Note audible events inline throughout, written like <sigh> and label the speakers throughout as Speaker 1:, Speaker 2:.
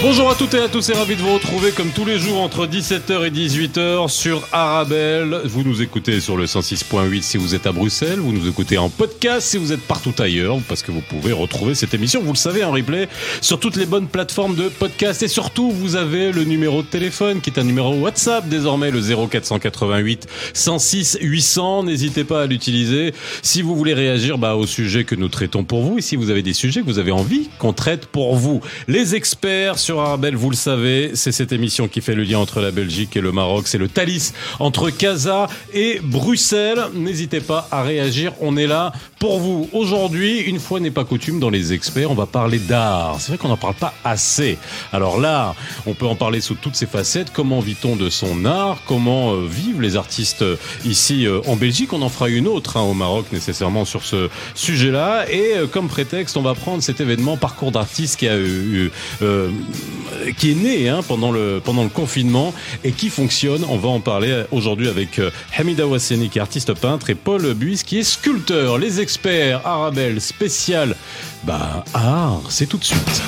Speaker 1: Bonjour à toutes et à tous et ravi de vous retrouver comme tous les jours entre 17h et 18h sur Arabelle. Vous nous écoutez sur le 106.8 si vous êtes à Bruxelles, vous nous écoutez en podcast si vous êtes partout ailleurs parce que vous pouvez retrouver cette émission, vous le savez, en replay sur toutes les bonnes plateformes de podcast et surtout vous avez le numéro de téléphone qui est un numéro WhatsApp désormais le 0488 106 800. N'hésitez pas à l'utiliser si vous voulez réagir bah, au sujet que nous traitons pour vous et si vous avez des sujets que vous avez envie qu'on traite pour vous. Les experts Arabelle, vous le savez, c'est cette émission qui fait le lien entre la Belgique et le Maroc. C'est le Thalys entre Casa et Bruxelles. N'hésitez pas à réagir, on est là pour vous. Aujourd'hui, une fois n'est pas coutume dans les experts, on va parler d'art. C'est vrai qu'on n'en parle pas assez. Alors l'art, on peut en parler sous toutes ses facettes. Comment vit-on de son art? Comment euh, vivent les artistes euh, ici euh, en Belgique? On en fera une autre hein, au Maroc nécessairement sur ce sujet-là. Et comme prétexte, on va prendre cet événement parcours d'artiste qui a eu, qui est né hein, pendant le confinement et qui fonctionne. On va en parler aujourd'hui avec euh, Hamida Wasseni qui est artiste peintre et Paul Buis qui est sculpteur. Les experts Arabelle spécial bah art, c'est tout de suite.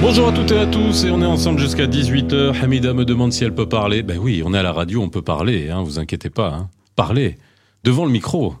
Speaker 1: Bonjour à toutes et à tous et on est ensemble jusqu'à 18h. Hamida me demande si elle peut parler. Ben oui, on est à la radio, on peut parler, hein, vous inquiétez pas. Hein. Parlez devant le micro.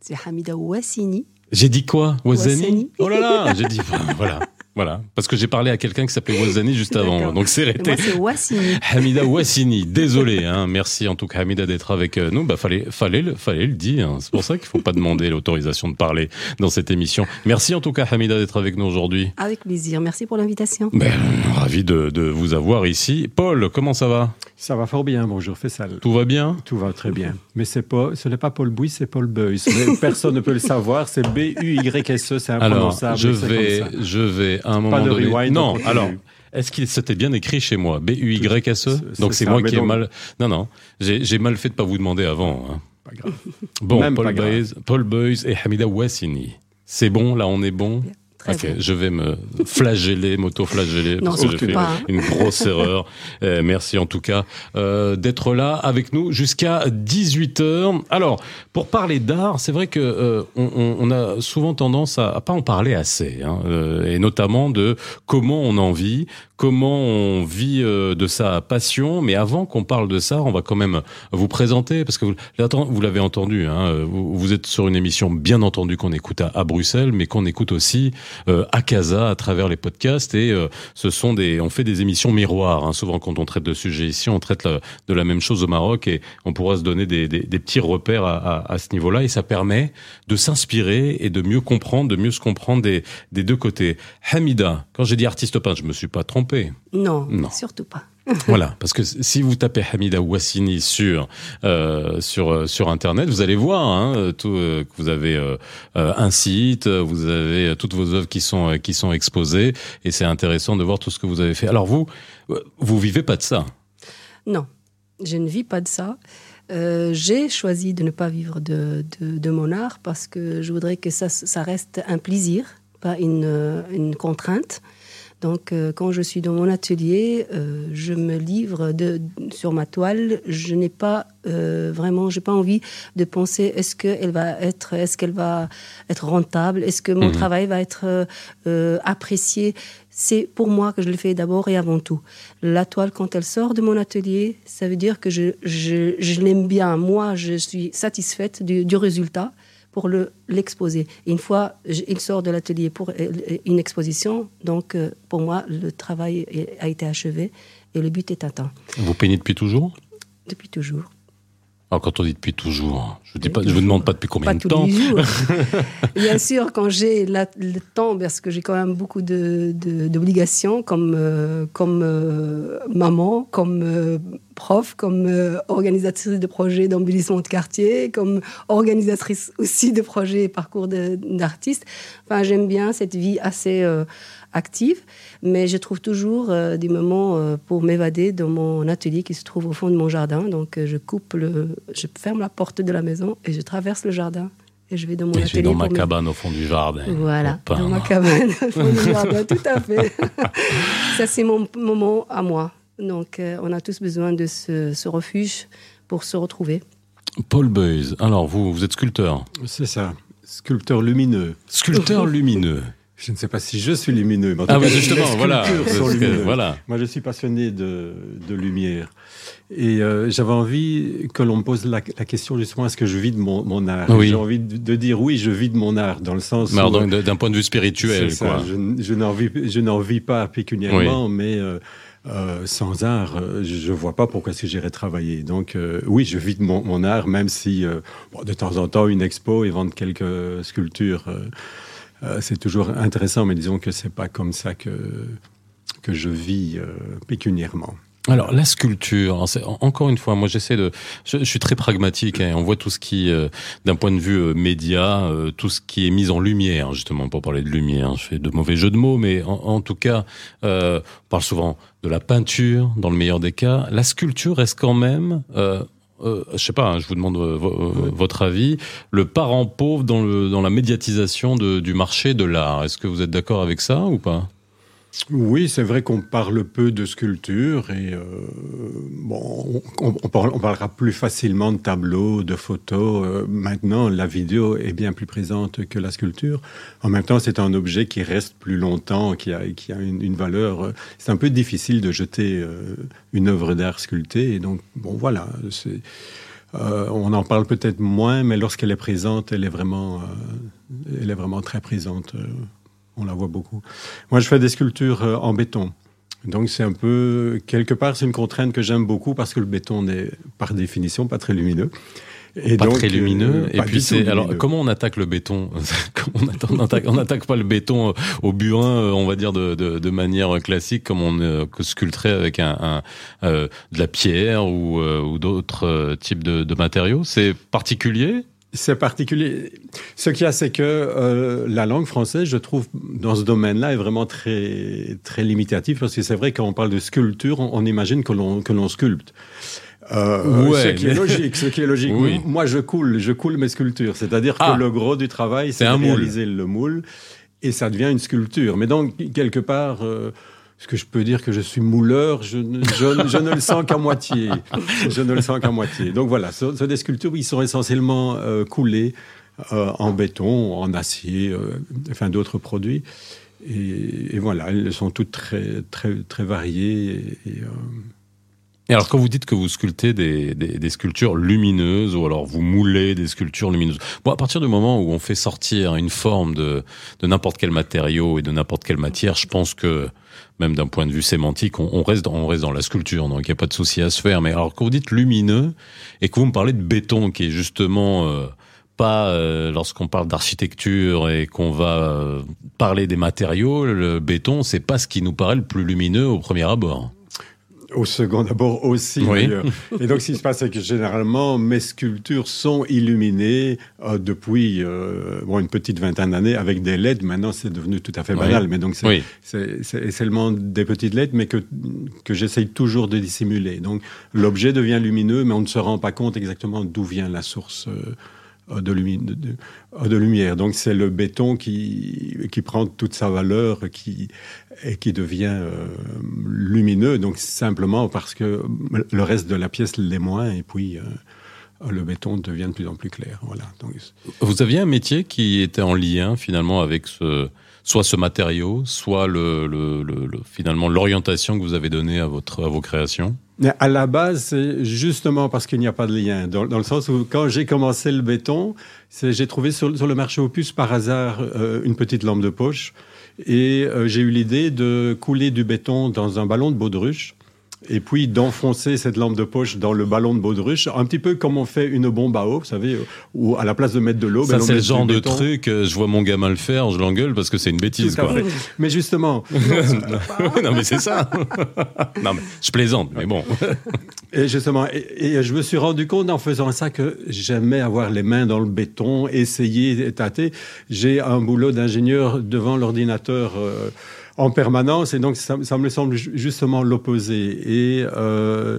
Speaker 2: C'est Hamida Ouassini.
Speaker 1: J'ai dit quoi
Speaker 2: Ouassani.
Speaker 1: Oh là là J'ai dit voilà, voilà. Parce que j'ai parlé à quelqu'un qui s'appelait Wazani juste avant, donc c'est arrêté.
Speaker 2: Moi, c'est Ouassini. <laughs>
Speaker 1: Hamida Wassini, désolé, hein. merci en tout cas Hamida d'être avec euh, nous. Bah fallait, fallait, le, fallait le dire. hein. C'est pour ça qu'il faut pas demander l'autorisation de parler dans cette émission. Merci en tout cas Hamida d'être avec nous aujourd'hui.
Speaker 2: Avec plaisir. Merci pour l'invitation.
Speaker 1: Ben, ravi de, de vous avoir ici. Paul, comment ça va?
Speaker 3: Ça va fort bien, bonjour Fessal.
Speaker 1: Tout va bien?
Speaker 3: Tout va très bien. Mais c'est pas, ce n'est pas Paul Bouy, c'est Paul Beuys. Personne ne peut le savoir, c'est B-U-Y-S-E, c'est
Speaker 1: Alors,
Speaker 3: imprononçable.
Speaker 1: je
Speaker 3: c'est
Speaker 1: vais,
Speaker 3: comme ça.
Speaker 1: je vais à un moment
Speaker 3: Pas de
Speaker 1: donné.
Speaker 3: rewind,
Speaker 1: non,
Speaker 3: on continue.
Speaker 1: alors. Est-ce qu'il s'était bien écrit chez moi? B-U-Y-S-E Donc
Speaker 3: c'est
Speaker 1: moi qui ai
Speaker 3: donc-
Speaker 1: mal. Non, non. J'ai mal fait de pas vous demander avant. hein.
Speaker 3: Pas grave.
Speaker 1: Bon,
Speaker 3: Même
Speaker 1: Paul. Boys, Paul Boys et Hamida Wassini. C'est bon, là on est bon? Ok, je vais me flageller, m'auto-flageller, parce que j'ai fait
Speaker 2: pas, hein.
Speaker 1: une grosse <laughs> erreur. Euh, merci en tout cas euh, d'être là avec nous jusqu'à 18h. Alors, pour parler d'art, c'est vrai que euh, on, on- on a souvent tendance à, à pas en parler assez, hein, euh, et notamment de comment on en vit, comment on vit euh, de sa passion. Mais avant qu'on parle de ça, on va quand même vous présenter, parce que vous, l'avez entendu, hein, vous, êtes sur une émission bien entendu qu'on écoute à, Bruxelles, mais qu'on écoute aussi euh, à Casa à travers les podcasts. Et euh, ce sont des, on fait des émissions miroirs. Hein, souvent, quand on traite de sujets ici, on traite de la même chose au Maroc, et on pourra se donner des, des, des petits repères à, à, à ce niveau-là. Et ça permet de s'inspirer et de mieux comprendre, de mieux se comprendre des, des deux côtés. Hamida, quand j'ai dit artiste peintre, je me suis pas trompé.
Speaker 2: Non,
Speaker 1: Non.
Speaker 2: surtout pas. <laughs>
Speaker 1: Voilà, parce que si vous tapez Hamida Wassini sur euh, sur euh, sur internet, vous allez voir hein, tout, euh, que vous avez euh, un site, vous avez toutes vos œuvres qui sont qui sont exposées, et c'est intéressant de voir tout ce que vous avez fait. Alors vous, vous vivez pas de ça
Speaker 2: Non, je ne vis pas de ça. Euh, j'ai choisi de ne pas vivre de, de, de mon art parce que je voudrais que ça, ça reste un plaisir, pas une, une contrainte. Donc, euh, quand je suis dans mon atelier, euh, je me livre de, sur ma toile. Je n'ai pas euh, vraiment, j'ai pas envie de penser est-ce qu'elle va être, est-ce qu'elle va être rentable, est-ce que mon
Speaker 1: Mhm.
Speaker 2: travail va être apprécié? C'est pour moi que je le fais d'abord et avant tout. La toile, quand elle sort de mon atelier, ça veut dire que je, je, je l'aime bien. Moi, je suis satisfaite du, du résultat pour le l'exposer. Une fois il sort de l'atelier pour euh, une exposition, donc euh, pour moi, le travail a été achevé et le but est atteint.
Speaker 1: Vous peignez depuis toujours?
Speaker 2: Depuis toujours.
Speaker 1: Alors quand on dit depuis toujours, je pas, je vous demande pas depuis combien
Speaker 2: Pas
Speaker 1: de
Speaker 2: tous
Speaker 1: temps.
Speaker 2: les jours. <laughs> Bien sûr, quand j'ai le temps, parce que j'ai quand même beaucoup de- de- d'obligations comme, euh, comme euh, maman, comme euh, prof, comme euh, organisatrice de projets d'embellissement de quartier, comme organisatrice aussi de projets et parcours d'artistes. Enfin, j'aime bien cette vie assez euh, active, mais je trouve toujours euh, des moments pour m'évader dans mon atelier qui se trouve au fond de mon jardin. Donc, je coupe le, je ferme la porte de la maison et je traverse le jardin et je vais dans mon
Speaker 1: Et je
Speaker 2: atelier.
Speaker 1: suis dans ma
Speaker 2: me-
Speaker 1: cabane au fond du jardin.
Speaker 2: Voilà, dans ma cabane, au fond du jardin, tout à fait. <laughs> Ça, c'est mon moment à moi. Donc, euh, on a tous besoin de ce, ce refuge pour se retrouver.
Speaker 1: Paul Beuys, alors vous, vous êtes sculpteur.
Speaker 3: C'est ça. Sculpteur lumineux.
Speaker 1: Sculpteur <laughs> lumineux.
Speaker 3: Je ne sais pas si je suis lumineux. Mais en tout
Speaker 1: Ah
Speaker 3: cas,
Speaker 1: oui, justement,
Speaker 3: les
Speaker 1: voilà. que, voilà.
Speaker 3: Moi, je suis passionné de, de lumière. Et euh, j'avais envie que l'on me pose la, la question justement est-ce que je vis de mon, mon art?
Speaker 1: Oui.
Speaker 3: J'ai envie de, de dire oui, je vis de mon art, dans le sens
Speaker 1: Mais d'un point de vue spirituel,
Speaker 3: c'est ça,
Speaker 1: quoi.
Speaker 3: je, n- je n'en vis, je n'en vis pas pécuniairement, mais euh, euh, sans art, euh, je ne vois pas pourquoi est-ce j'irais travailler. Donc euh, oui, je vis de mon, art, même si de temps en temps une expo et vendre quelques sculptures, c'est toujours intéressant, mais disons que c'est pas comme ça que que je vis pécuniairement.
Speaker 1: Alors la sculpture, hein, encore une fois, moi j'essaie de, je, je suis très pragmatique. hein, on voit tout ce qui, euh, d'un point de vue euh, média, euh, tout ce qui est mis en lumière, justement pour parler de lumière. Je fais de mauvais jeux de mots, mais en, en tout cas, euh, on parle souvent de la peinture, dans le meilleur des cas. La sculpture reste quand même. Euh, euh, je sais pas, hein, je vous demande euh, vo- votre avis. Le parent pauvre dans, le, dans la médiatisation de, du marché de l'art. Est-ce que vous êtes d'accord avec ça ou pas?
Speaker 3: Oui, c'est vrai qu'on parle peu de sculpture et euh, bon, on, on parle- on parlera plus facilement de tableaux, de photos. Euh, maintenant, la vidéo est bien plus présente que la sculpture. En même temps, c'est un objet qui reste plus longtemps, qui a, une, valeur. euh, C'est un peu difficile de jeter une œuvre d'art sculptée. Et donc, bon, voilà. on en parle peut-être moins, mais lorsqu'elle est présente, elle est vraiment, elle est vraiment très présente. On la voit beaucoup. Moi, je fais des sculptures euh, en béton. Donc, c'est un peu, quelque part, c'est une contrainte que j'aime beaucoup parce que le béton n'est, par définition, pas très lumineux. Et
Speaker 1: pas
Speaker 3: donc,
Speaker 1: très lumineux.
Speaker 3: euh,
Speaker 1: et puis c'est alors comment on attaque le béton <laughs> on, attaque, on pas le béton euh, au burin, on va dire de, de, de manière classique comme on euh, sculpterait avec un, un, euh, de la pierre ou, ou d'autres types de, de matériaux. C'est particulier.
Speaker 3: C'est particulier. Ce qu'il y a, c'est que euh, la langue française, je trouve, dans ce domaine-là, est vraiment très, très limitative parce que c'est vrai, quand on parle de sculpture, on, on imagine que l'on, que l'on sculpte. Euh,
Speaker 1: Ouais,
Speaker 3: ce qui est logique, ce qui est logique.
Speaker 1: Oui.
Speaker 3: Moi, je coule, je coule mes sculptures. C'est-à-dire
Speaker 1: Ah.
Speaker 3: que le gros du travail,
Speaker 1: C'est moule.
Speaker 3: réaliser le moule et ça devient une sculpture. Mais donc, quelque part, euh, est-ce que je peux dire que je suis mouleur? Je, ne- le sens qu'à moitié. Je ne le sens qu'à moitié. Donc voilà, ce sont des sculptures qui sont essentiellement euh, coulées euh, en béton, en acier, euh, enfin d'autres produits. Et, voilà, elles sont toutes très, très, très variées. Euh,
Speaker 1: Et alors quand vous dites que vous sculptez des, des, des sculptures lumineuses ou alors vous moulez des sculptures lumineuses, bon à partir du moment où on fait sortir une forme de, de n'importe quel matériau et de n'importe quelle matière, je pense que même d'un point de vue sémantique, on, on reste on reste dans la sculpture, donc il n'y a pas de souci à se faire. Mais alors quand vous dites lumineux et que vous me parlez de béton, qui est justement euh, pas euh, lorsqu'on parle d'architecture et qu'on va euh, parler des matériaux, le béton, c'est pas ce qui nous paraît le plus lumineux au premier abord.
Speaker 3: Au second d'abord aussi.
Speaker 1: Oui.
Speaker 3: Et donc, ce qui se passe, c'est que généralement, mes sculptures sont illuminées euh, depuis euh, bon, une petite vingtaine d'années avec des LED. Maintenant, c'est devenu tout à fait
Speaker 1: Oui.
Speaker 3: banal. Mais donc, c'est
Speaker 1: Oui.
Speaker 3: c'est- c'est seulement des petites LED, mais que, que j'essaye toujours de dissimuler. Donc, l'objet devient lumineux, mais on ne se rend pas compte exactement d'où vient la source. euh, de, lumi- de- lumière. Donc c'est le béton qui, qui prend toute sa valeur qui, et qui devient euh, lumineux, donc simplement parce que le reste de la pièce l'est moins, et puis euh, le béton devient de plus en plus clair. Voilà. Donc,
Speaker 1: Vous aviez un métier qui était en lien finalement avec ce, soit ce matériau, soit le- le- finalement l'orientation que vous avez donnée à votre à vos créations?
Speaker 3: À la base, c'est justement parce qu'il n'y a pas de lien. Dans, le sens où, quand j'ai commencé le béton, j'ai trouvé sur, le marché opus par hasard euh, une petite lampe de poche. Et euh, j'ai eu l'idée de couler du béton dans un ballon de baudruche. Et puis d'enfoncer cette lampe de poche dans le ballon de baudruche, un petit peu comme on fait une bombe à eau, vous savez, où à la place de mettre de l'eau,
Speaker 1: Ça
Speaker 3: ben, on
Speaker 1: c'est le genre de
Speaker 3: béton.
Speaker 1: truc. euh, Je vois mon gamin le faire, je l'engueule parce que c'est une bêtise quoi. <laughs>
Speaker 3: Mais justement, <laughs>
Speaker 1: non mais c'est ça. <laughs> non mais je plaisante, mais bon.
Speaker 3: Et justement, et, et je me suis rendu compte en faisant ça que j'aimais avoir les mains dans le béton, essayer, tâter. J'ai un boulot d'ingénieur devant l'ordinateur euh, en permanence, et donc ça, me semble ju- justement l'opposé. Et euh,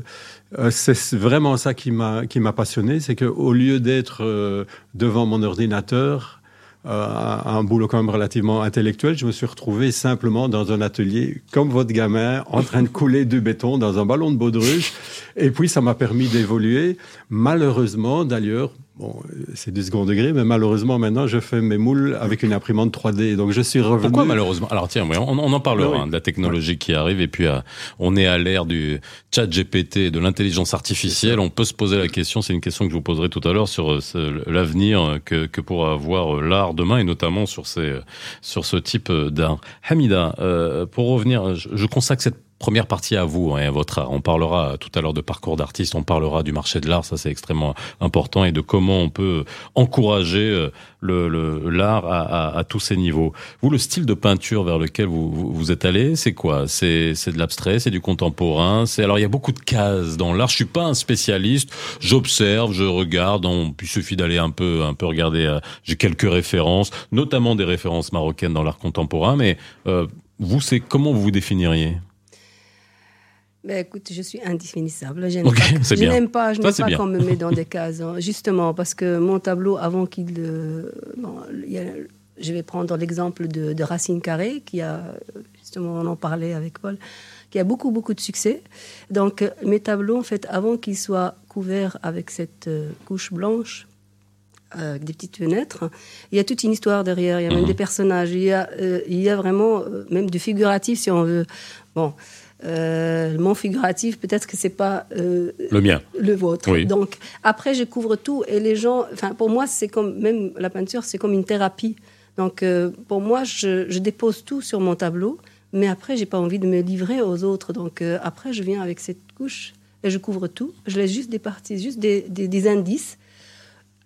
Speaker 3: euh, c'est vraiment ça qui m'a qui m'a passionné, c'est que au lieu d'être euh, devant mon ordinateur un boulot quand même relativement intellectuel, je me suis retrouvé simplement dans un atelier comme votre gamin, en train de couler du béton dans un ballon de baudruche. Et puis, ça m'a permis d'évoluer. Malheureusement, d'ailleurs, Bon, c'est du second degré, mais malheureusement, maintenant, je fais mes moules avec une imprimante 3D. Donc, je suis revenu.
Speaker 1: Pourquoi malheureusement? Alors, tiens, on, on en parlera, hein, de la technologie qui arrive. Et puis, euh, on est à l'ère du chat GPT, de l'intelligence artificielle. On peut se poser la question, c'est une question que je vous poserai tout à l'heure, sur euh, l'avenir que, que pourra avoir euh, l'art demain, et notamment sur, ces, sur ce type d'art. Hamida, pour revenir, je, je consacre cette première partie à vous hein, et à votre art. On parlera tout à l'heure de parcours d'artiste, on parlera du marché de l'art, ça c'est extrêmement important, et de comment on peut encourager euh, le l'art à, à, tous ces niveaux. Vous, le style de peinture vers lequel vous, vous, êtes allé, c'est quoi? C'est de l'abstrait, c'est du contemporain. C'est alors il y a beaucoup de cases dans l'art. Je suis pas un spécialiste. J'observe, je regarde. On, il suffit d'aller un peu un peu regarder. Euh, j'ai quelques références, notamment des références marocaines dans l'art contemporain. Mais euh, vous, c'est comment vous vous définiriez?
Speaker 2: Ben, écoute, je suis indéfinissable. Je n'aime <laughs> pas, je n'aime pas, qu'on me met dans des <laughs> cases, hein. justement, parce que mon tableau, avant qu'il... Euh, je vais prendre l'exemple de, Racine Carré, qui a, justement, on en parlait avec Paul, qui a beaucoup, beaucoup de succès. Donc, mes tableaux, en fait, avant qu'ils soient couverts avec cette euh, couche blanche, euh, avec des petites fenêtres. Il y a toute une histoire derrière, il y a même mhm. des personnages, il y a, il y a vraiment même du figuratif si on veut. Bon, euh, mon figuratif, peut-être que c'est pas
Speaker 1: euh, le mien,
Speaker 2: le vôtre. Donc après, je couvre tout et les gens, enfin pour moi, c'est comme même la peinture, c'est comme une thérapie. Donc euh, pour moi, je, dépose tout sur mon tableau, mais après, j'ai pas envie de me livrer aux autres. Donc après, je viens avec cette couche et je couvre tout. Je laisse juste des parties, juste des, des indices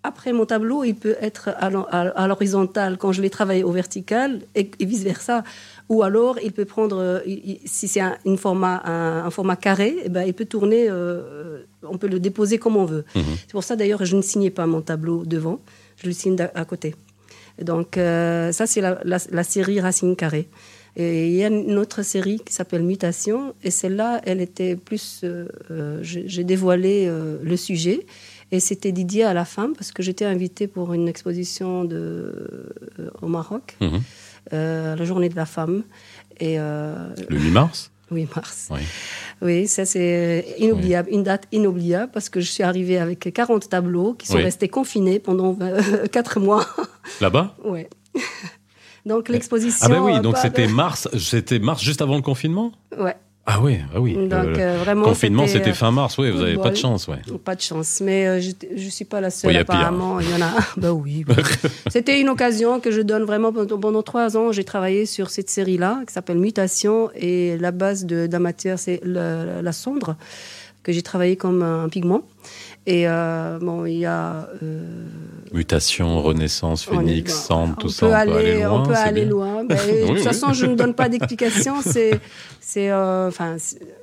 Speaker 2: après, mon tableau, il peut être à l'horizontale quand je vais travailler au vertical et, vice-versa. Ou alors, il peut prendre, euh, si c'est un, format, un, format carré, eh ben, il peut tourner, euh, on peut le déposer comme on veut. Mhm. C'est pour ça, d'ailleurs, je ne signais pas mon tableau devant, je le signe à côté. Donc, euh, ça, c'est la, série Racine Carré. Et il y a une autre série qui s'appelle Mutation, et celle-là, elle était plus. J'ai dévoilé le sujet. Et c'était dédié à la femme parce que j'étais invitée pour une exposition de, euh, au Maroc, mhm. euh, la journée de la femme. Et,
Speaker 1: euh, le 8 mars <laughs>
Speaker 2: Oui, mars. Oui, oui ça c'est inoubliable, une date inoubliable parce que je suis arrivée avec 40 tableaux qui sont restés confinés pendant 4 mois. <laughs>
Speaker 1: Là-bas
Speaker 2: Oui. Donc l'exposition.
Speaker 1: Ah ben oui, donc c'était mars, c'était mars juste avant le confinement?
Speaker 2: Ouais.
Speaker 1: Ah oui, ah oui. Donc, euh, vraiment, confinement, c'était euh, fin mars. Oui, vous n'avez pas de chance, ouais.
Speaker 2: Pas de chance, mais euh, je ne suis pas la seule. apparemment, il y en a. <laughs> bah oui. <laughs> c'était une occasion que je donne vraiment pendant, trois ans. J'ai travaillé sur cette série-là qui s'appelle Mutation et la base de, de la matière, c'est la, cendre que j'ai travaillé comme un pigment. Et euh, bon, il y a. Euh,
Speaker 1: Mutation, Renaissance, Phoenix, Centre, tout ça.
Speaker 2: on peut aller loin. On peut aller loin. <laughs> de toute façon, je ne donne pas d'explication. <laughs> C'est, c'est, euh,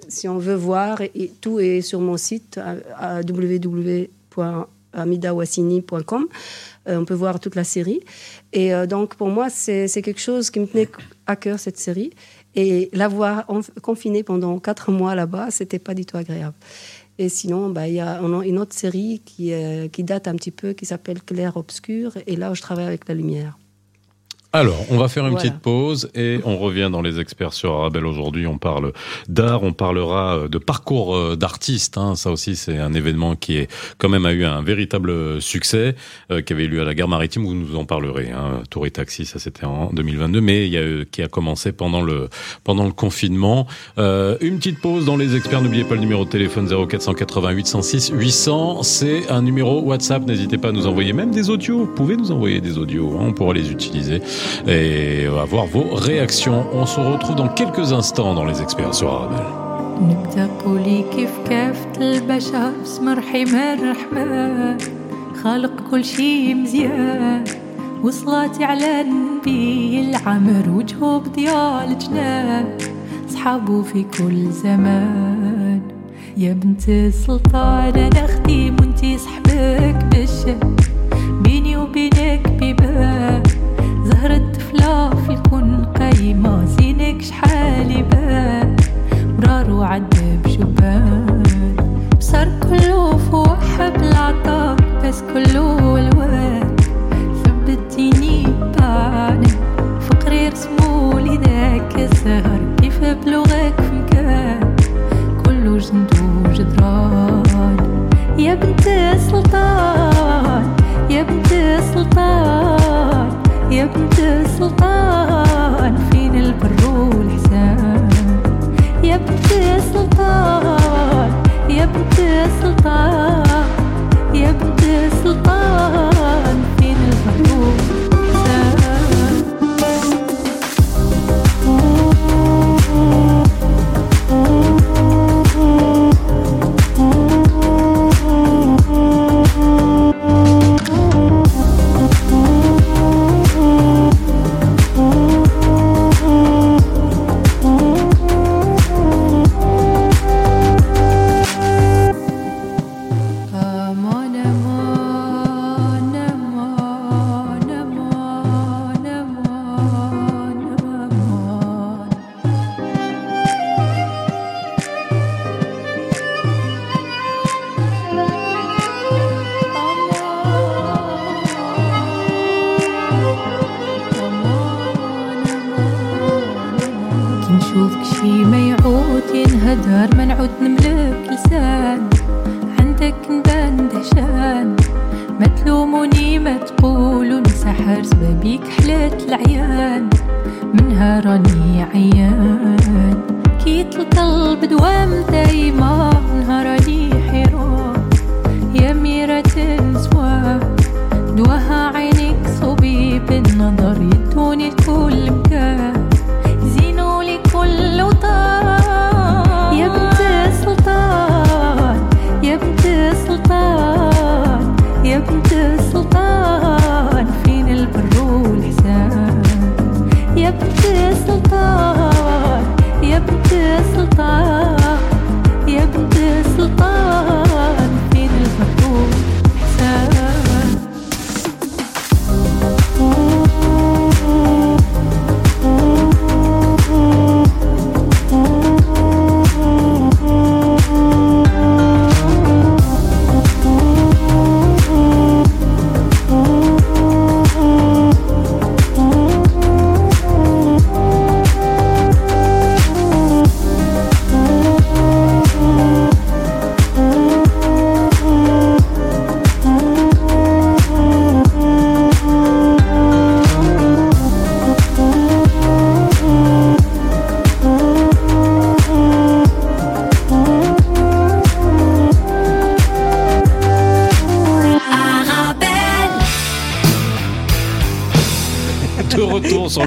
Speaker 2: si on veut voir, et, tout est sur mon site à, www.amidawassini.com. on peut voir toute la série. Et donc, pour moi, c'est, c'est quelque chose qui me tenait à cœur, cette série. Et l'avoir confinée pendant quatre mois là-bas, c'était pas du tout agréable. Et sinon, bah, il y a une autre série qui, euh, qui date un petit peu, qui s'appelle Clair Obscur. Et là, je travaille avec la lumière.
Speaker 1: Alors, on va faire une petite pause et on revient dans les experts sur Arabelle aujourd'hui. On parle d'art, on parlera euh, de parcours euh, d'artistes. Hein. Ça aussi, c'est un événement qui est quand même a eu un véritable succès, euh, qui avait eu lieu à la gare maritime. Vous nous en parlerez. Hein. Tour et taxi, ça c'était en 2022, mais il y a qui a commencé pendant le pendant le confinement. Euh, une petite pause dans les experts. N'oubliez pas le numéro de téléphone 0488 106 800. C'est un numéro WhatsApp. N'hésitez pas à nous envoyer même des audios. Vous pouvez nous envoyer des audios. Hein. On pourra les utiliser et on va voir vos réactions. On se retrouve dans quelques instants dans les experts sur Arabelle. نبدأ كيف كافة البشر بسم الرحيم الرحمن خالق كل شي مزيان. وصلاتي على النبي العمر وجهه بضياء الجنان صحابه في كل زمان. يا بنت السلطان أنا أختي وأنتي صحبك بالشام
Speaker 4: شي ما يعود ينهدر ما نعود نملك لسان. عندك نبان دهشان ما تلوموني ما تقولوا نسحر سبابيك حلات العيان. منها راني عيان.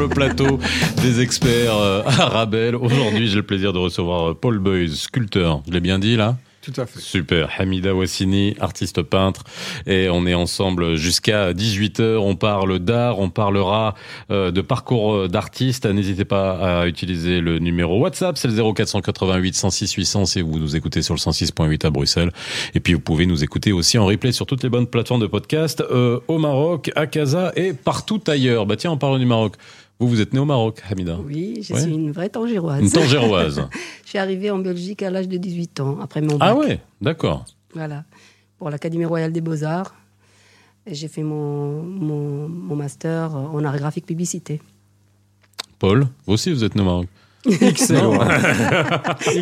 Speaker 1: Le plateau des experts euh, Arabelle. Aujourd'hui, j'ai le plaisir de recevoir euh, Paul Boys, sculpteur. Je l'ai bien dit là?
Speaker 3: Tout à fait.
Speaker 1: Super. Hamida Wassini, artiste peintre. Et on est ensemble jusqu'à 18h. On parle d'art, on parlera euh, de parcours d'artiste. N'hésitez pas à utiliser le numéro WhatsApp. C'est le 0488 106 800 si vous nous écoutez sur le 106.8 à Bruxelles. Et puis vous pouvez nous écouter aussi en replay sur toutes les bonnes plateformes de podcast euh, au Maroc, à Casa et partout ailleurs. Bah tiens, en parlant du Maroc. Vous, vous êtes né au Maroc, Hamida
Speaker 2: Oui, je
Speaker 1: Ouais.
Speaker 2: suis une vraie tangéroise.
Speaker 1: Une tangéroise. <laughs>
Speaker 2: je suis arrivée en Belgique à l'âge de 18 ans, après mon bac.
Speaker 1: ah ouais, d'accord.
Speaker 2: Voilà, pour l'Académie royale des beaux-arts. Et J'ai fait mon, mon, mon master en art graphique publicité.
Speaker 1: Paul, vous aussi vous êtes né au Maroc
Speaker 3: XLOA.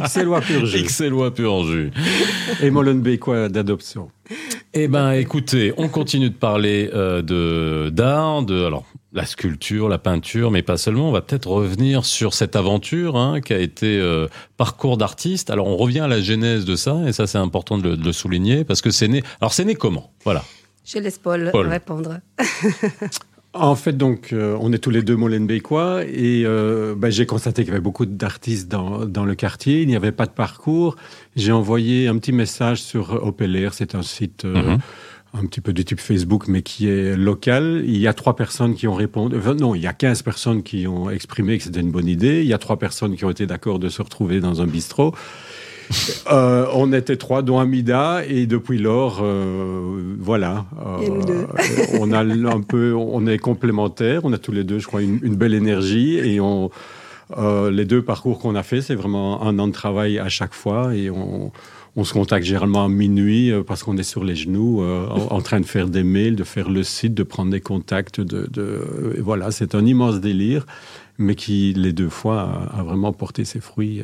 Speaker 3: XLOA pur jus.
Speaker 1: Excellent pur en jus.
Speaker 3: Et Molenbeekois d'adoption.
Speaker 1: Eh ben, écoutez, on continue de parler euh, de d'art, de alors la sculpture, la peinture, mais pas seulement. On va peut-être revenir sur cette aventure hein, qui a été euh, parcours d'artiste. Alors, on revient à la genèse de ça, et ça, c'est important de le, de le souligner parce que c'est né. Alors, c'est né comment? Voilà.
Speaker 2: Je laisse Paul,
Speaker 1: Paul.
Speaker 2: répondre. <laughs>
Speaker 3: En fait, donc, euh, on est tous les deux Molenbeekois et euh, ben, j'ai constaté qu'il y avait beaucoup d'artistes dans, dans le quartier. Il n'y avait pas de parcours. J'ai envoyé un petit message sur Opellair. C'est un site euh,
Speaker 1: Mhm.
Speaker 3: Un petit peu du type Facebook, mais qui est local. Il y a trois personnes qui ont répondu. Enfin, non, il y a 15 personnes qui ont exprimé que c'était une bonne idée. Il y a trois personnes qui ont été d'accord de se retrouver dans un bistrot. Euh, on était trois, dont Amida, et depuis lors, euh, voilà. Euh, on a un peu, on est complémentaires. On a tous les deux, je crois, une, une belle énergie, et on, euh, les deux parcours qu'on a fait, c'est vraiment un an de travail à chaque fois, et on, on se contacte généralement à minuit euh, parce qu'on est sur les genoux, euh, en, <laughs> en train de faire des mails, de faire le site, de prendre des contacts. De, de- voilà, c'est un immense délire, mais qui, les deux fois, a, a vraiment porté ses fruits.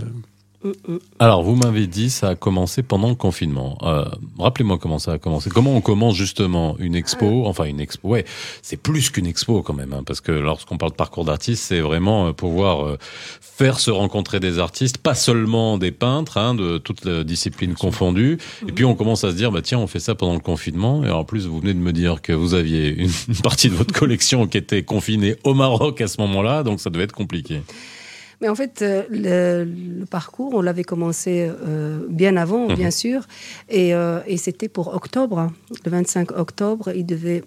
Speaker 3: Euh.
Speaker 1: Alors, vous m'avez dit, ça a commencé pendant le confinement. Euh, Rappelez-moi comment ça a commencé. Comment on commence justement une expo Enfin, une expo, ouais, c'est plus qu'une expo quand même, hein, parce que lorsqu'on parle de parcours d'artiste, c'est vraiment euh, pouvoir euh, faire se rencontrer des artistes, pas seulement des peintres, hein, de toutes les disciplines confondues. Et puis on commence à se dire, bah tiens, on fait ça pendant le confinement. Et en plus, vous venez de me dire que vous aviez une <laughs> partie de votre collection qui était confinée au Maroc à ce moment-là, donc ça devait être compliqué.
Speaker 2: Mais en fait, euh, le, le parcours, on l'avait commencé euh, bien avant,
Speaker 1: Mhm.
Speaker 2: bien sûr. Et, euh, et c'était pour octobre. Le 25 octobre, il devait,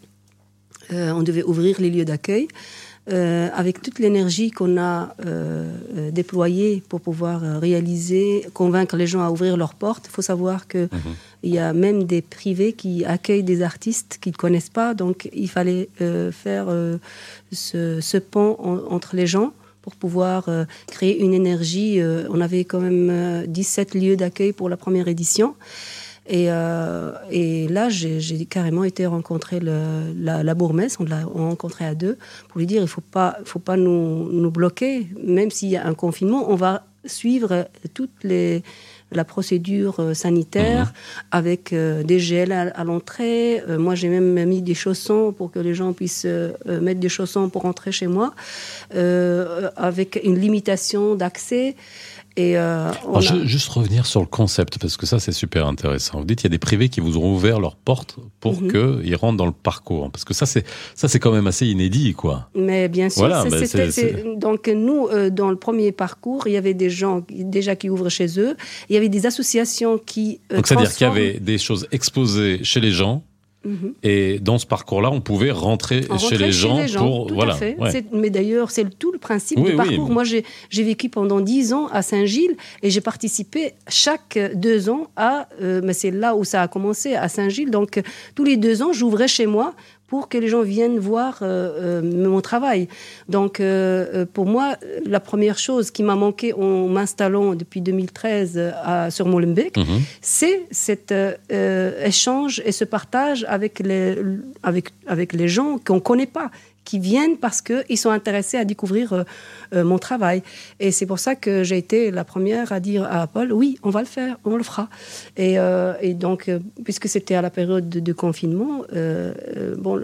Speaker 2: euh, on devait ouvrir les lieux d'accueil. Euh, avec toute l'énergie qu'on a euh, déployée pour pouvoir réaliser, convaincre les gens à ouvrir leurs portes, il faut savoir que il y a même des privés qui accueillent des artistes qu'ils ne connaissent pas, donc il fallait euh, faire euh, ce, ce pont en- entre les gens pour pouvoir euh, créer une énergie. Euh, on avait quand même euh, 17 lieux d'accueil pour la première édition. Et, euh, là, j'ai carrément été rencontrer la, la on l'a rencontré à deux, pour lui dire il ne faut pas, faut pas nous bloquer, même s'il y a un confinement, on va suivre toutes les la procédure euh, sanitaire avec euh, des gels à, à l'entrée. Euh, moi, j'ai même mis des chaussons pour que les gens puissent mettre des chaussons pour entrer chez moi, avec une limitation d'accès. Et euh, on
Speaker 1: Alors,
Speaker 2: a-
Speaker 1: ju- juste revenir sur le concept, parce que ça, c'est super intéressant. Vous dites, il y a des privés qui vous ont ouvert leurs portes pour
Speaker 2: Mhm.
Speaker 1: qu'ils rentrent dans le parcours. Parce que ça, c'est, ça, c'est quand même assez inédit, quoi.
Speaker 2: Mais bien sûr,
Speaker 1: Voilà,
Speaker 2: c'est-
Speaker 1: ben,
Speaker 2: donc nous, euh, dans le premier parcours, il y avait des gens déjà qui ouvrent chez eux. Il y avait des associations qui. euh,
Speaker 1: Donc, c'est-à-dire qu'il y avait des choses exposées chez les gens.
Speaker 2: Mhm.
Speaker 1: Et dans ce parcours-là, on pouvait rentrer
Speaker 2: En
Speaker 1: chez les gens pour,
Speaker 2: tout
Speaker 1: voilà.
Speaker 2: à fait.
Speaker 1: ouais.
Speaker 2: Mais d'ailleurs, c'est le- tout le principe
Speaker 1: Oui,
Speaker 2: du parcours. Moi, j'ai vécu pendant dix ans à Saint-Gilles et j'ai participé chaque deux ans à. euh, mais c'est là où ça a commencé, à Saint-Gilles. Donc, tous les deux ans, j'ouvrais chez moi pour que les gens viennent voir euh, euh, mon travail. Donc, euh, pour moi, la première chose qui m'a manqué en m'installant depuis 2013 à, sur Molenbeek,
Speaker 1: Mhm.
Speaker 2: c'est cet échange et ce partage avec les, avec, avec les gens qu'on ne connaît pas, qui viennent parce qu'ils sont intéressés à découvrir euh, euh, mon travail. Et c'est pour ça que j'ai été la première à dire à Paul, oui, on va le faire, on le fera. Et, euh, et donc, puisque c'était à la période de, confinement, bon,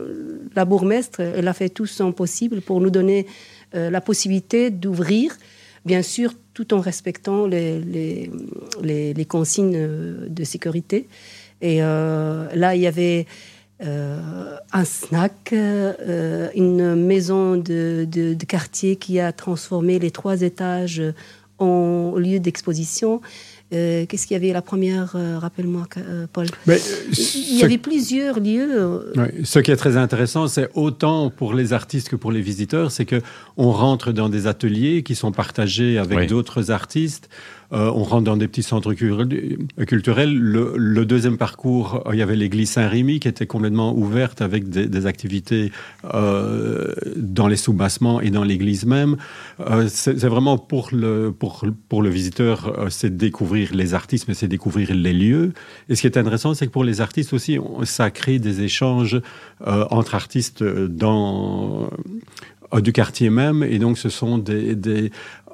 Speaker 2: la bourgmestre, elle a fait tout son possible pour nous donner la possibilité d'ouvrir bien sûr, tout en respectant les, les, les- consignes de sécurité. Et là, il y avait euh, un snack, euh, une maison de, de- de quartier qui a transformé les trois étages en lieu d'exposition. Euh, Qu'est-ce qu'il y avait la première euh, Rappelle-moi, euh, Paul?
Speaker 3: Mais,
Speaker 2: Il y avait plusieurs lieux.
Speaker 3: ce qui est très intéressant, c'est autant pour les artistes que pour les visiteurs, c'est que on rentre dans des ateliers qui sont partagés avec
Speaker 1: Oui.
Speaker 3: d'autres artistes. Euh, on rentre dans des petits centres cul- culturels. Le, le deuxième parcours, euh, il y avait l'église Saint-Rémy qui était complètement ouverte avec des, des activités euh, dans les soubassements et dans l'église même. Euh, c'est vraiment pour le, pour, pour le visiteur, euh, c'est découvrir les artistes, mais c'est découvrir les lieux. Et ce qui est intéressant, c'est que pour les artistes aussi, on- ça crée des échanges euh, entre artistes dans du quartier même, et donc ce sont des, des,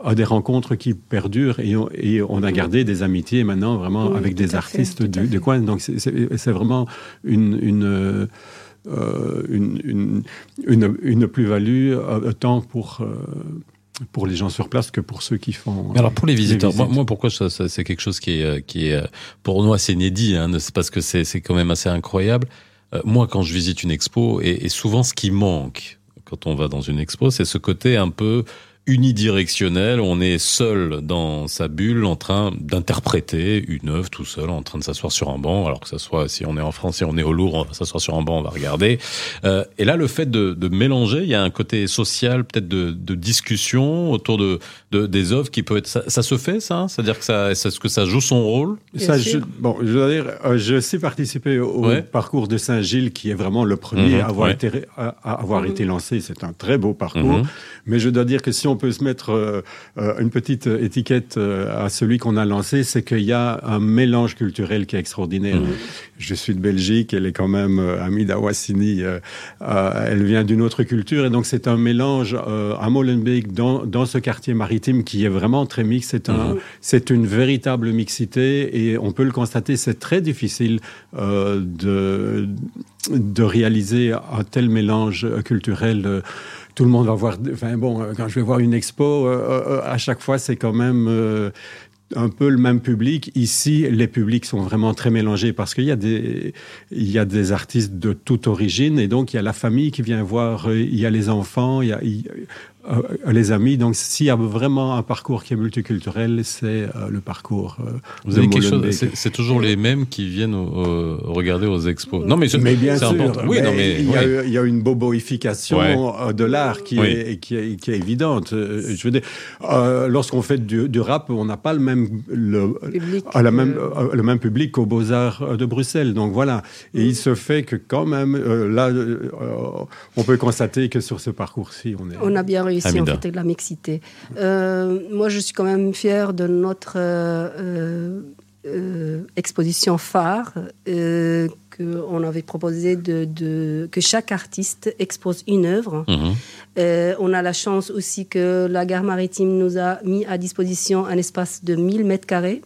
Speaker 3: euh, des rencontres qui perdurent, et on, et on a gardé des amitiés maintenant vraiment
Speaker 2: Oui,
Speaker 3: avec des artistes du, du coin. Donc c'est- vraiment une, une euh, euh, une, une, une, une plus-value euh, tant pour, euh, pour les gens sur place que pour ceux qui font.
Speaker 1: Alors pour les visiteurs,
Speaker 3: visites.
Speaker 1: moi, moi, pourquoi ça, ça- c'est quelque chose qui est, euh, qui est euh, pour nous assez inédit, hein, c'est parce que c'est c'est quand même assez incroyable. Euh, moi, quand je visite une expo, et, et souvent ce qui manque quand on va dans une expo, c'est ce côté un peu unidirectionnel. On est seul dans sa bulle, en train d'interpréter une œuvre tout seul, en train de s'asseoir sur un banc. Alors que ça soit si on est en France, si on est au Louvre, on va s'asseoir sur un banc, on va regarder. Euh, et là, le fait de, de mélanger, il y a un côté social, peut-être de, de discussion autour de, de des œuvres qui peut être. Ça, ça se fait, ça? C'est-à-dire que ça, est-ce que ça joue son rôle?
Speaker 3: Ça, je, bon, je dois dire, euh, je sais participer au
Speaker 1: Ouais.
Speaker 3: parcours de Saint-Gilles, qui est vraiment le premier
Speaker 1: Mhm,
Speaker 3: à avoir,
Speaker 1: ouais.
Speaker 3: été, à, à avoir
Speaker 2: Mhm.
Speaker 3: été lancé. C'est un très beau parcours.
Speaker 1: Mhm.
Speaker 3: Mais je dois dire que si on on peut se mettre euh, euh, une petite étiquette à celui qu'on a lancé, c'est qu'il y a un mélange culturel qui est extraordinaire. Mmh. Je suis de Belgique, elle est quand même amie d'Awassini, elle vient d'une autre culture, et donc c'est un mélange à Molenbeek, dans, dans ce quartier maritime, qui est vraiment très mixte. C'est un, mmh. c'est une véritable mixité, et on peut le constater, c'est très difficile de de réaliser un tel mélange culturel. Tout le monde va voir. Enfin bon, quand je vais voir une expo, euh, euh, à chaque fois, c'est quand même euh, un peu le même public. Ici, les publics sont vraiment très mélangés parce qu'il y a des, il y a des artistes de toute origine et donc il y a la famille qui vient voir, il y a les enfants, il y a, euh, les amis. Donc, s'il y a vraiment un parcours qui est multiculturel, c'est euh, le parcours. Euh,
Speaker 1: Vous avez quelque chose. C'est toujours les mêmes qui viennent regarder aux expos. Non, mais,
Speaker 3: mais bien sûr. Oui, non, mais, il, y a, il, y a, une boboification de l'art qui, est, qui, est, qui est évidente. Je veux dire, lorsqu'on fait du, rap, on n'a pas le même le, public, la même, le même public qu'aux Beaux Arts de Bruxelles. Donc voilà. Et il se fait que quand même, là, on peut constater que sur ce parcours-ci, on est.
Speaker 2: On a bien réussi en fait de la mixité. Euh, moi, je suis quand même fière de notre euh, euh, exposition phare qu'on avait proposé de, que chaque artiste expose une œuvre. Mhm. on a la chance aussi que la gare maritime nous a mis à disposition un espace de 1000 mètres carrés.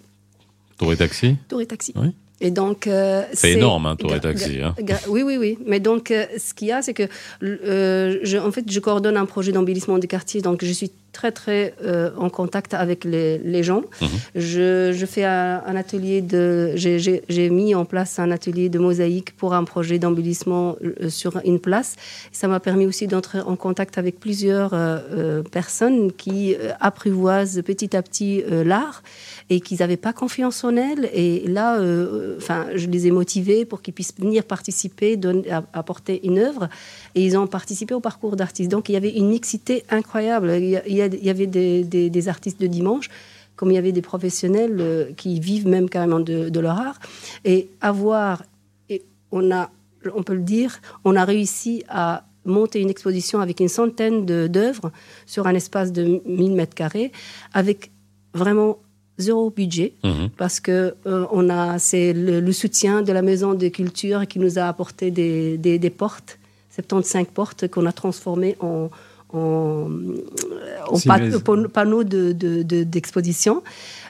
Speaker 1: Tour et taxi
Speaker 2: Tour et taxi. Oui. Et donc, euh,
Speaker 1: c'est énorme, hein, Tour et Taxi. Hein.
Speaker 2: Oui, oui, oui. Mais donc, euh, ce qu'il y a, c'est que, euh, je, en fait, je coordonne un projet d'embellissement des quartiers. Donc, je suis très, très en contact avec les, les gens. Mhm. je, je, fais un, atelier de. J'ai mis en place un atelier de mosaïque pour un projet d'embellissement sur une place. Ça m'a permis aussi d'entrer en contact avec plusieurs personnes qui apprivoisent petit à petit l'art et qu'ils n'avaient pas confiance en elles. Et là, euh, enfin, je les ai motivés pour qu'ils puissent venir participer, donner, apporter une œuvre. Et ils ont participé au parcours d'artistes. Donc il y avait une mixité incroyable. Il y, avait des, artistes de dimanche comme il y avait des professionnels euh, qui vivent même carrément de, leur art. Et avoir, et on a, on peut le dire, on a réussi à monter une exposition avec une centaine d'œuvres sur un espace de 1000 mètres carrés, avec vraiment zéro budget mhm. parce que euh, on a c'est le, soutien de la maison de culture qui nous a apporté des, des, portes 75 portes qu'on a transformées en, en, panneaux d'exposition.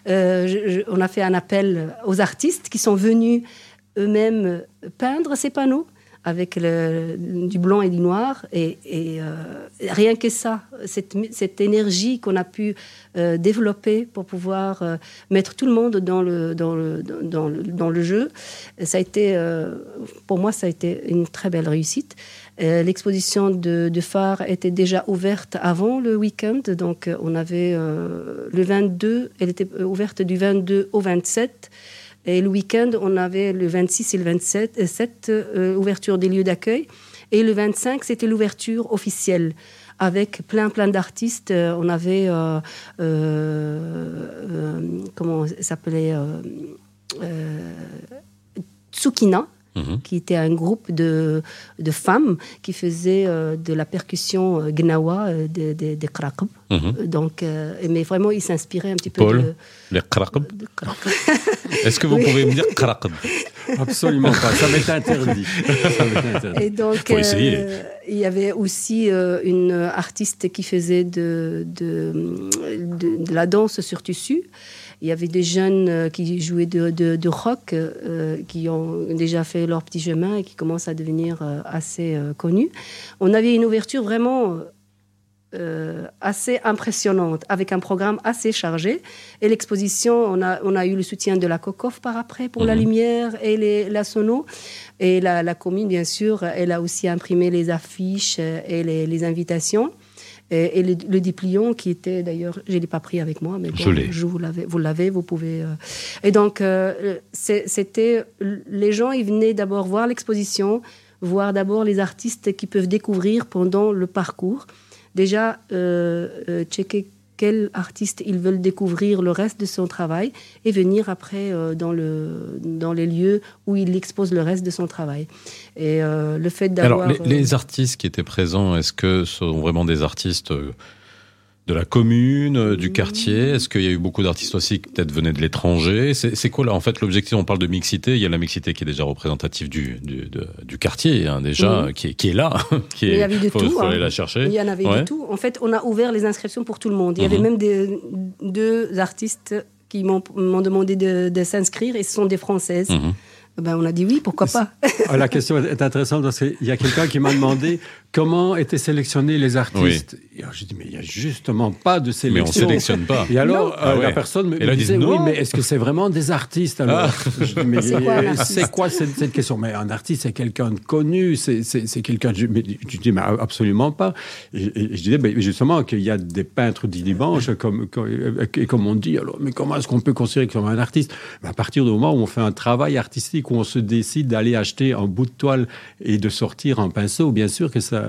Speaker 2: De, euh, on a fait un appel aux artistes qui sont venus eux-mêmes peindre ces panneaux avec le, du blanc et du noir. Et, euh, rien que ça, cette, cette énergie qu'on a pu euh, développer pour pouvoir euh, mettre tout le monde dans le, dans le, dans le, dans le jeu, ça a été, pour moi, ça a été une très belle réussite. L'exposition de, de, phare était déjà ouverte avant le week-end, donc on avait le 22, elle était ouverte du 22 au 27. Et le week-end, on avait le 26 et le 27, euh, cette euh, ouverture des lieux d'accueil. Et le 25, c'était l'ouverture officielle avec plein plein d'artistes. Euh, on avait comment s'appelait Tsukina Mhm. qui était un groupe de, de femmes qui faisaient euh, de la percussion euh, gnawa euh, des de, de mhm. Donc, mais vraiment, ils s'inspiraient un petit peu
Speaker 1: de. Les kraqb <laughs> Est-ce que vous pouvez me dire kraqb <laughs>
Speaker 3: Absolument pas, ça m'est interdit. <laughs>
Speaker 2: Et donc, il y avait aussi une artiste qui faisait de, de, de la danse sur tissu. Il y avait des jeunes euh, qui jouaient de, rock, euh, qui ont déjà fait leur petit chemin et qui commencent à devenir euh, assez connus. On avait une ouverture vraiment assez impressionnante, avec un programme assez chargé. Et l'exposition, on a, on a eu le soutien de la COCOF par après pour la mhm. lumière et les, la sono. Et la, commune, bien sûr, elle a aussi imprimé les affiches et les, les invitations. Et, le, dépliant qui était d'ailleurs, je ne l'ai pas pris avec moi, mais je, vous l'avez, vous l'avez, vous pouvez. Euh. Et donc, euh, c'était, les gens, ils venaient d'abord voir l'exposition, voir d'abord les artistes qui peuvent découvrir pendant le parcours. Déjà, euh, checker quel artiste ils veulent découvrir le reste de son travail et venir après euh, dans, le, dans les lieux où il expose le reste de son travail. Et euh, le fait d'avoir...
Speaker 1: Alors, les, euh, artistes qui étaient présents, est-ce que ce sont vraiment des artistes de la commune, euh, du quartier? Est-ce qu'il y a eu beaucoup d'artistes aussi qui peut-être venaient de l'étranger? C'est quoi là? En fait, l'objectif, on parle de mixité. Il y a la mixité qui est déjà représentative du, du, du quartier, hein, déjà, qui, est, qui, est, là. <laughs> Qui
Speaker 2: est, il y avait de
Speaker 1: faut,
Speaker 2: tout.
Speaker 1: Faut aller
Speaker 2: hein.
Speaker 1: la chercher.
Speaker 2: Il y en avait
Speaker 1: Ouais.
Speaker 2: de tout. En fait, on a ouvert les inscriptions pour tout le monde. Il y avait même des, deux artistes qui m'ont m'ont demandé de, de s'inscrire et ce sont des Françaises. Ben, on a dit oui, pourquoi pas?
Speaker 3: Ah, la question est intéressante parce qu'il y a quelqu'un qui m'a demandé comment étaient sélectionnés les artistes. Et alors, j'ai dit, mais il n'y a justement pas de
Speaker 1: Mais
Speaker 3: sélection.
Speaker 1: on sélectionne pas.
Speaker 3: Et alors.
Speaker 1: Ah
Speaker 3: euh,
Speaker 1: ouais.
Speaker 3: la personne me,
Speaker 1: là,
Speaker 3: disait,
Speaker 1: disent
Speaker 3: oui, mais est-ce que c'est vraiment des artistes alors
Speaker 1: Ah.
Speaker 3: Je dis, mais
Speaker 2: C'est quoi
Speaker 3: c'est quoi cette, cette question? Mais un artiste, c'est quelqu'un de connu, c'est c'est- c'est quelqu'un. de- mais Je dis, mais absolument pas. Et, et- et je disais, mais justement, qu'il y a des peintres du dimanche, comme, comme, et comme on dit, alors, mais comment est-ce qu'on peut considérer comme un artiste? À partir du moment où on fait un travail artistique, où on se décide d'aller acheter un bout de toile et de sortir un pinceau, bien sûr que ça,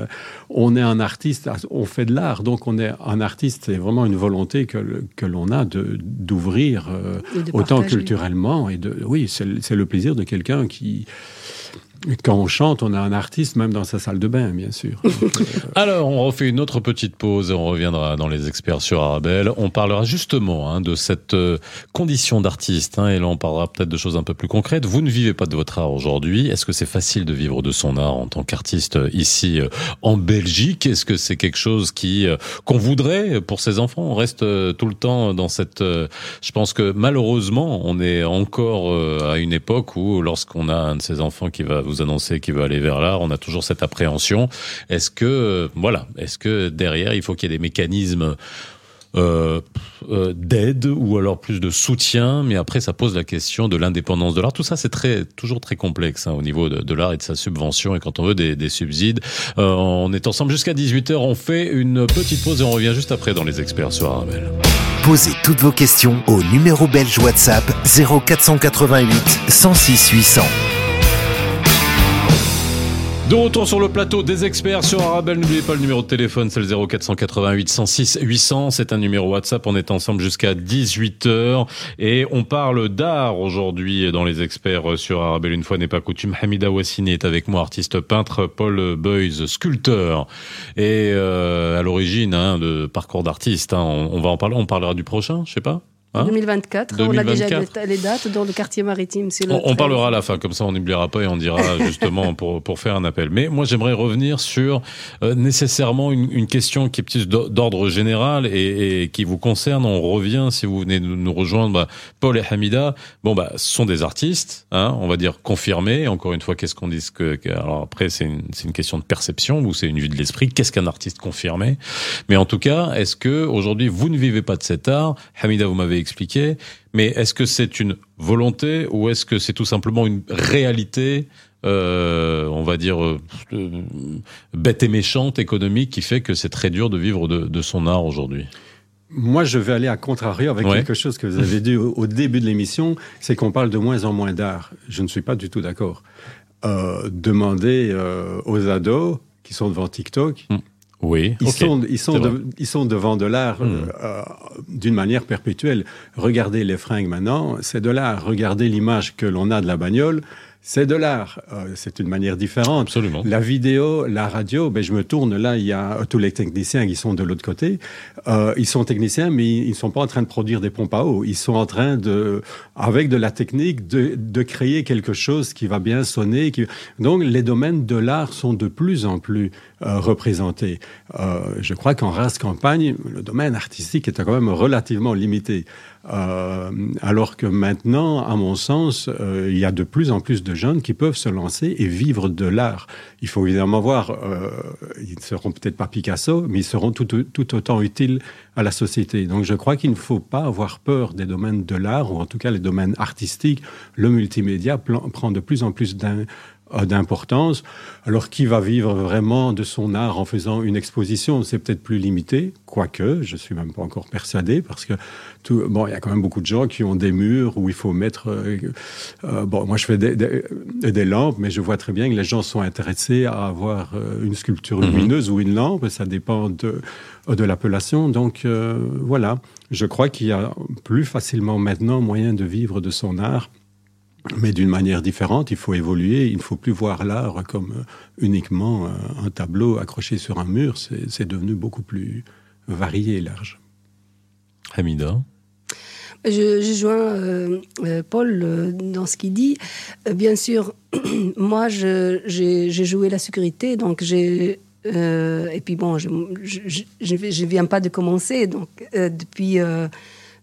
Speaker 3: on est un artiste, on fait de l'art, donc on est un artiste, c'est vraiment une volonté que, l'on a de d'ouvrir euh, autant
Speaker 2: partager.
Speaker 3: culturellement et de, oui, c'est le plaisir de quelqu'un qui, quand on chante, on a un artiste même dans sa salle de bain, bien sûr. <laughs> Donc, euh,
Speaker 1: Alors, on refait une autre petite pause et on reviendra dans les experts sur Arabelle. On parlera justement hein, de cette euh, condition d'artiste. hein, et là, on parlera peut-être de choses un peu plus concrètes. Vous ne vivez pas de votre art aujourd'hui. Est-ce que c'est facile de vivre de son art en tant qu'artiste euh, ici en Belgique? Est-ce que c'est quelque chose qui qu'on voudrait pour ses enfants? On reste tout le temps dans cette. je pense que malheureusement, on est encore à une époque où, lorsqu'on a un de ses enfants qui va vous annoncer qu'il veut aller vers l'art, on a toujours cette appréhension. Est-ce que euh, voilà, est-ce que derrière il faut qu'il y ait des mécanismes euh, euh, d'aide ou alors plus de soutien, mais après ça pose la question de l'indépendance de l'art. Tout ça c'est très toujours très complexe hein, au niveau de, l'art et de sa subvention et quand on veut des, des subsides. On est ensemble jusqu'à 18h, on fait une petite pause et on revient juste après dans les experts sur Arabelle.
Speaker 5: Posez toutes vos questions au numéro belge WhatsApp 0488 106 800.
Speaker 1: De retour sur le plateau des experts sur Arabelle, n'oubliez pas le numéro de téléphone, c'est le 0488 106 800, c'est un numéro WhatsApp, on est ensemble jusqu'à 18h et on parle d'art aujourd'hui dans les experts sur Arabelle, une fois n'est pas coutume, Hamida Wassini est avec moi, artiste peintre, Paul Boys, sculpteur. Et euh, à l'origine hein, de parcours d'artiste, hein. on, on va en parler, on parlera du prochain, je sais pas Hein
Speaker 2: 2024, on a déjà
Speaker 1: 2024.
Speaker 2: les, dates dans le quartier maritime. le
Speaker 1: On, on
Speaker 2: 13.
Speaker 1: parlera à la fin, comme ça on n'oubliera pas et on dira <laughs> justement pour, pour faire un appel. Mais moi j'aimerais revenir sur euh, nécessairement une, une question qui est plus d'o- d'ordre général et, et qui vous concerne. On revient, si vous venez nous nous rejoindre, bah, Paul et Hamida, bon bah ce sont des artistes, hein, on va dire confirmés. Encore une fois, qu'est-ce qu'on dit que, que- Alors après c'est une, c'est une question de perception ou c'est une vue de l'esprit. Qu'est-ce qu'un artiste confirmé? Mais en tout cas, est-ce que aujourd'hui vous ne vivez pas de cet art? Hamida, vous m'avez expliqué. Mais est-ce que c'est une volonté ou est-ce que c'est tout simplement une réalité, euh, on va dire, euh, bête et méchante, économique, qui fait que c'est très dur de vivre de, de son art aujourd'hui?
Speaker 3: Moi, je vais aller à contrario avec
Speaker 1: Ouais.
Speaker 3: quelque chose que vous avez dit au, au début de l'émission, c'est qu'on parle de moins en moins d'art. Je ne suis pas du tout d'accord. Euh, demandez euh, aux ados qui sont devant TikTok,
Speaker 1: Oui,
Speaker 3: ils, sont, ils, sont de- ils sont devant de l'art
Speaker 1: Hmm.
Speaker 3: euh, d'une manière perpétuelle. Regardez les fringues maintenant, c'est de l'art. Regardez l'image que l'on a de la bagnole, c'est de l'art. Euh, c'est une manière différente.
Speaker 1: Absolument.
Speaker 3: La vidéo, la radio, ben je me tourne là, il y a tous les techniciens qui sont de l'autre côté. Euh, ils sont techniciens, mais ils ne sont pas en train de produire des pompes à eau. Ils sont en train de, avec de la technique, de, de créer quelque chose qui va bien sonner. Qui... Donc les domaines de l'art sont de plus en plus euh, représentés. Euh, je crois qu'en race campagne, le domaine artistique est quand même relativement limité. Euh, alors que maintenant, à mon sens, euh, il y a de plus en plus de jeunes qui peuvent se lancer et vivre de l'art. Il faut évidemment voir, euh, ils ne seront peut-être pas Picasso, mais ils seront tout, autant utiles à la société. Donc je crois qu'il ne faut pas avoir peur des domaines de l'art, ou en tout cas les domaines artistiques. Le multimédia prend de plus en plus d'importance. Alors, qui va vivre vraiment de son art en faisant une exposition? C'est peut-être plus limité, quoique, je suis même pas encore persuadé, parce que tout, bon, il y a quand même beaucoup de gens qui ont des murs où il faut mettre. euh, euh, bon, moi, je fais des, des, des lampes, mais je vois très bien que les gens sont intéressés à avoir euh, une sculpture
Speaker 1: Mhm.
Speaker 3: lumineuse ou une lampe. Ça dépend de, de l'appellation. Donc, euh, voilà. Je crois qu'il y a plus facilement maintenant moyen de vivre de son art mais d'une manière différente. Il faut évoluer. Il ne faut plus voir l'art comme euh, uniquement euh, un tableau accroché sur un mur. C'est devenu beaucoup plus variée et large.
Speaker 1: Hamida?
Speaker 2: Je, je joins euh, euh, Paul euh, dans ce qu'il dit. Euh, bien sûr, <clears throat> moi, j'ai joué la sécurité, donc j'ai. euh, et puis bon, je ne viens pas de commencer, donc euh, depuis.